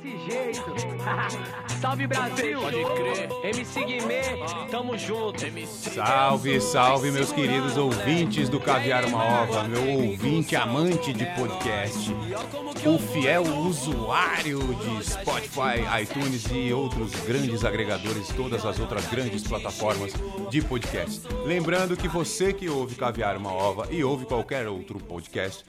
desse jeito. salve Brasil! Pode crer. MC Guimê, tamo junto. Salve, salve, meus queridos ouvintes do Caviar Uma Ova, meu ouvinte amante de podcast, o fiel usuário de Spotify, iTunes e outros grandes agregadores, todas as outras grandes plataformas de podcast. Lembrando que você que ouve Caviar Uma Ova e ouve qualquer outro podcast,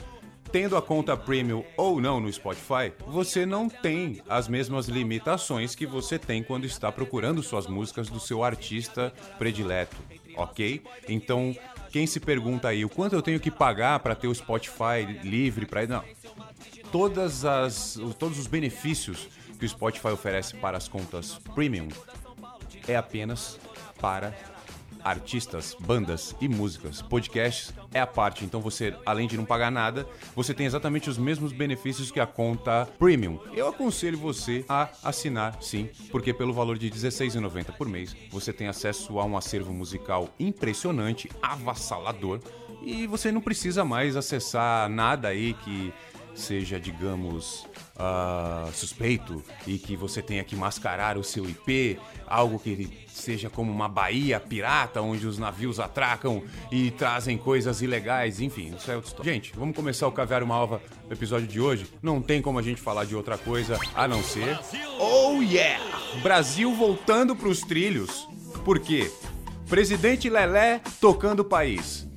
tendo a conta premium ou não no Spotify, você não tem as mesmas limitações que você tem quando está procurando suas músicas do seu artista predileto, ok? Então, quem se pergunta aí o quanto eu tenho que pagar para ter o Spotify livre para não, todas as todos os benefícios que o Spotify oferece para as contas premium é apenas para artistas, bandas e músicas. Podcasts é a parte, então você, além de não pagar nada, você tem exatamente os mesmos benefícios que a conta Premium. Eu aconselho você a assinar, sim, porque pelo valor de R$16,90 por mês, você tem acesso a um acervo musical impressionante, avassalador, e você não precisa mais acessar nada aí que seja, digamos, ah, suspeito e que você tenha que mascarar o seu IP, algo que seja como uma baía pirata onde os navios atracam e trazem coisas ilegais, enfim, isso é outra história. Gente, vamos começar o Caviar Uma Ova no episódio de hoje. Não tem como a gente falar de outra coisa a não ser. Oh yeah! Brasil voltando pros trilhos. Por quê? Presidente Lelé tocando o país.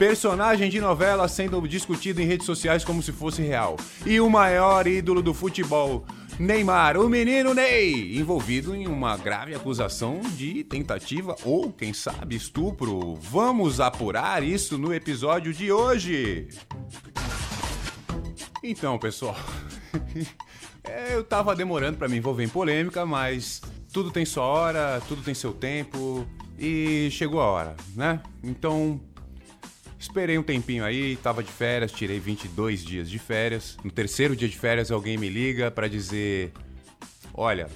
Personagem de novela sendo discutido em redes sociais como se fosse real. E o maior ídolo do futebol, Neymar, o menino Ney, envolvido em uma grave acusação de tentativa ou, quem sabe, estupro. Vamos apurar isso no episódio de hoje. Então, pessoal, é, eu tava demorando para me envolver em polêmica, mas tudo tem sua hora, tudo tem seu tempo e chegou a hora, né? Então, Esperei um tempinho aí, tava de férias, tirei 22 dias de férias. No terceiro dia de férias, alguém me liga para dizer: Olha,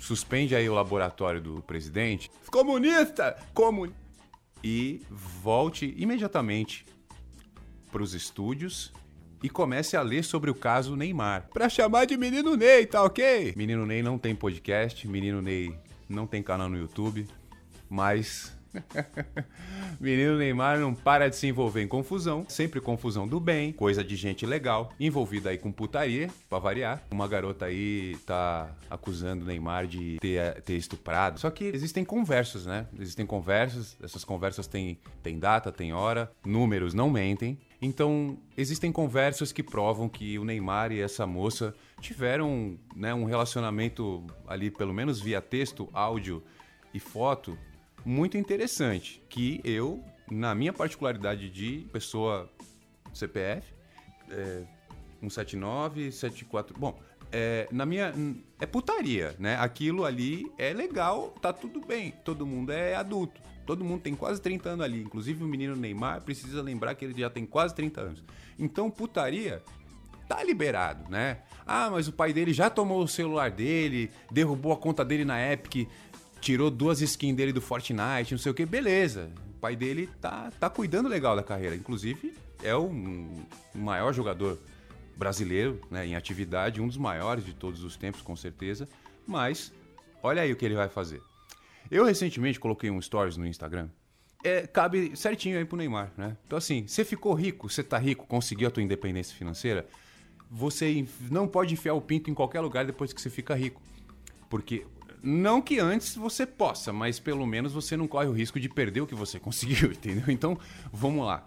suspende aí o laboratório do presidente. Comunista! Comun... E volte imediatamente para os estúdios e comece a ler sobre o caso Neymar. Pra chamar de Menino Ney, tá ok? Menino Ney não tem podcast, Menino Ney não tem canal no YouTube, mas Menino Neymar não para de se envolver em confusão, sempre confusão do bem, coisa de gente legal, envolvida aí com putaria, pra variar. Uma garota aí tá acusando o Neymar de ter, ter estuprado. Só que existem conversas, né? Existem conversas, essas conversas têm, têm data, têm hora, números não mentem. Então, existem conversas que provam que o Neymar e essa moça tiveram né, um relacionamento ali, pelo menos via texto, áudio e foto, muito interessante, que eu, na minha particularidade de pessoa CPF, é, 179, 74, bom, é, na minha é putaria, né? Aquilo ali é legal, tá tudo bem, todo mundo é adulto. Todo mundo tem quase 30 anos ali, inclusive o menino Neymar precisa lembrar que ele já tem quase 30 anos. Então, putaria tá liberado, né? Ah, mas o pai dele já tomou o celular dele, derrubou a conta dele na Epic, tirou duas skins dele do Fortnite, não sei o que, beleza. O pai dele tá, tá cuidando legal da carreira. Inclusive, é o maior jogador brasileiro né, em atividade, um dos maiores de todos os tempos, com certeza. Mas, olha aí o que ele vai fazer. Eu recentemente coloquei um stories no Instagram. É, cabe certinho aí pro Neymar, né? Então, assim, você ficou rico, você tá rico, conseguiu a tua independência financeira, você não pode enfiar o pinto em qualquer lugar depois que você fica rico. Porque não que antes você possa, mas pelo menos você não corre o risco de perder o que você conseguiu, entendeu? Então, vamos lá.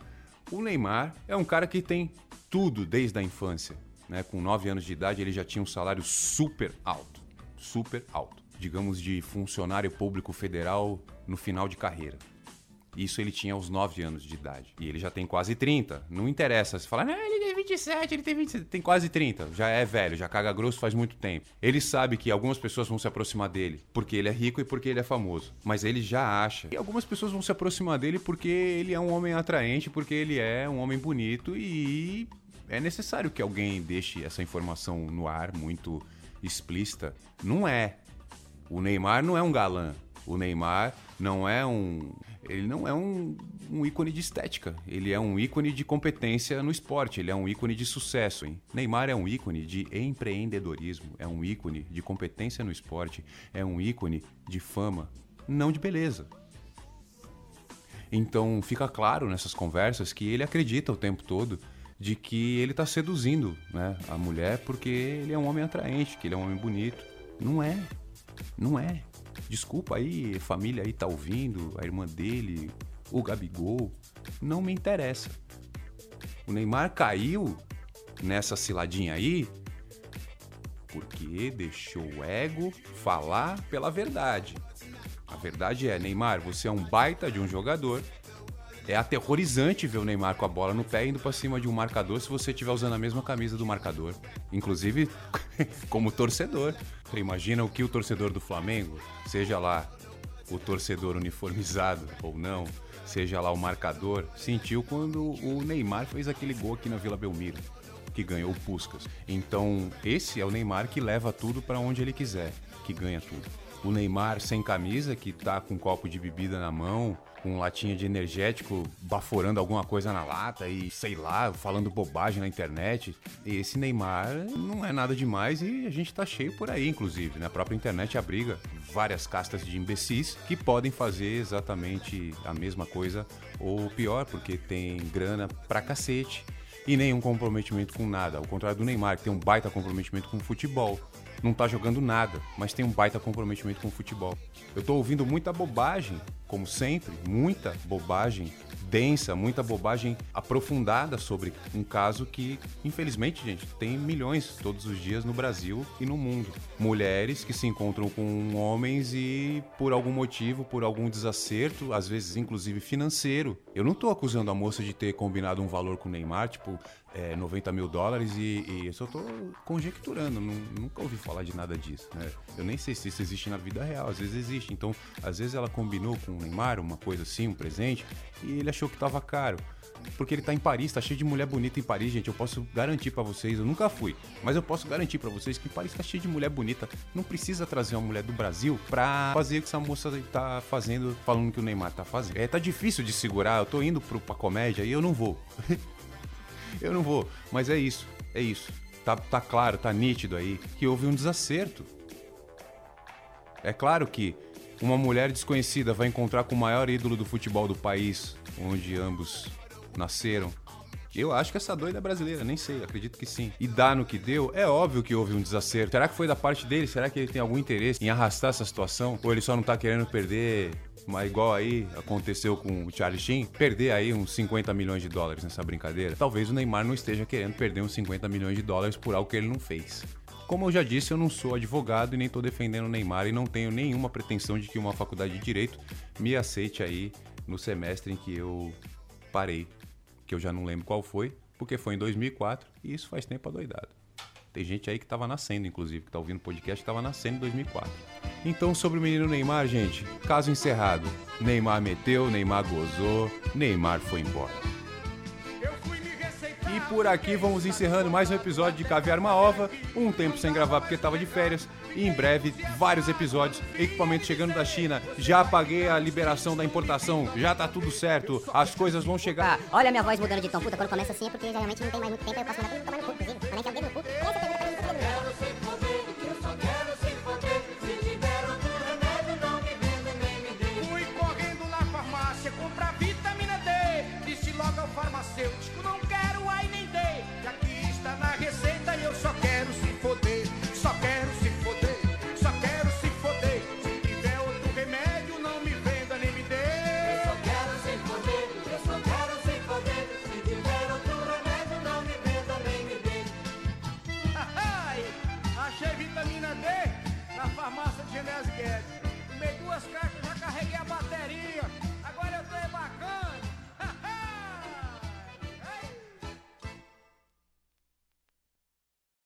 O Neymar é um cara que tem tudo desde a infância. Né? Com 9 anos de idade, ele já tinha um salário super alto. Super alto. Digamos de funcionário público federal no final de carreira. Isso ele tinha aos 9 anos de idade. E ele já tem quase 30. Não interessa. Você fala, não, ele tem 27, ele tem 27. Tem quase 30. Já é velho, já caga grosso faz muito tempo. Ele sabe que algumas pessoas vão se aproximar dele porque ele é rico e porque ele é famoso. Mas ele já acha. E algumas pessoas vão se aproximar dele porque ele é um homem atraente, porque ele é um homem bonito e é necessário que alguém deixe essa informação no ar muito explícita. Não é. O Neymar não é um galã. O Neymar não é um. Ele não é um, um ícone de estética. Ele é um ícone de competência no esporte. Ele é um ícone de sucesso. Hein? Neymar é um ícone de empreendedorismo. É um ícone de competência no esporte. É um ícone de fama, não de beleza. Então fica claro nessas conversas que ele acredita o tempo todo de que ele está seduzindo né, a mulher porque ele é um homem atraente, que ele é um homem bonito. Não é. Não é. Desculpa aí, família aí tá ouvindo, a irmã dele, o Gabigol. Não me interessa. O Neymar caiu nessa ciladinha aí porque deixou o ego falar pela verdade. A verdade é, Neymar, você é um baita de um jogador. É aterrorizante ver o Neymar com a bola no pé indo para cima de um marcador se você estiver usando a mesma camisa do marcador. Inclusive, como torcedor. Você imagina o que o torcedor do Flamengo, seja lá o torcedor uniformizado ou não, seja lá o marcador, sentiu quando o Neymar fez aquele gol aqui na Vila Belmiro, que ganhou o Puskas. Então, esse é o Neymar que leva tudo para onde ele quiser, que ganha tudo o Neymar sem camisa, que tá com um copo de bebida na mão, com latinha de energético, baforando alguma coisa na lata e sei lá, falando bobagem na internet. Esse Neymar não é nada demais e a gente tá cheio por aí, inclusive. Na né? própria internet abriga várias castas de imbecis que podem fazer exatamente a mesma coisa ou pior, porque tem grana pra cacete e nenhum comprometimento com nada. Ao contrário do Neymar, que tem um baita comprometimento com o futebol não tá jogando nada, mas tem um baita comprometimento com o futebol. Eu tô ouvindo muita bobagem, como sempre, muita bobagem densa, muita bobagem aprofundada sobre um caso que, infelizmente, gente, tem milhões todos os dias no Brasil e no mundo. Mulheres que se encontram com homens e, por algum motivo, por algum desacerto, às vezes inclusive financeiro. Eu não tô acusando a moça de ter combinado um valor com o Neymar, tipo, é, 90 mil dólares e, e eu só tô conjecturando, nunca ouvi falar de nada disso, né? Eu nem sei se isso existe na vida real, às vezes existe. Então, às vezes ela combinou com o Neymar uma coisa assim, um presente, e ele achou que tava caro. Porque ele tá em Paris, tá cheio de mulher bonita em Paris, gente. Eu posso garantir para vocês, eu nunca fui, mas eu posso garantir para vocês que Paris tá cheio de mulher bonita. Não precisa trazer uma mulher do Brasil pra fazer o que essa moça tá fazendo, falando que o Neymar tá fazendo. É, tá difícil de segurar, eu tô indo pro, pra comédia e eu não vou. eu não vou. Mas é isso, é isso. Tá, tá claro, tá nítido aí que houve um desacerto. É claro que uma mulher desconhecida vai encontrar com o maior ídolo do futebol do país, onde ambos nasceram. Eu acho que essa doida é brasileira, nem sei, acredito que sim. E dá no que deu, é óbvio que houve um desacerto. Será que foi da parte dele? Será que ele tem algum interesse em arrastar essa situação? Ou ele só não tá querendo perder mas igual aí aconteceu com o Charlie Sheen, perder aí uns 50 milhões de dólares nessa brincadeira, talvez o Neymar não esteja querendo perder uns 50 milhões de dólares por algo que ele não fez. Como eu já disse, eu não sou advogado e nem estou defendendo o Neymar e não tenho nenhuma pretensão de que uma faculdade de direito me aceite aí no semestre em que eu parei, que eu já não lembro qual foi, porque foi em 2004 e isso faz tempo adoidado. Tem gente aí que estava nascendo, inclusive, que está ouvindo o podcast, estava nascendo em 2004. Então, sobre o menino Neymar, gente, caso encerrado. Neymar meteu, Neymar gozou, Neymar foi embora. Por aqui vamos encerrando mais um episódio de Caviar uma Ova. Um tempo sem gravar porque estava de férias. E em breve, vários episódios. Equipamento chegando da China. Já paguei a liberação da importação. Já tá tudo certo. As coisas vão chegar. Ah, olha minha voz mudando de tom. Puta, quando começa assim é porque realmente não tem mais muito tempo. Eu posso mandar tudo tomar no cu,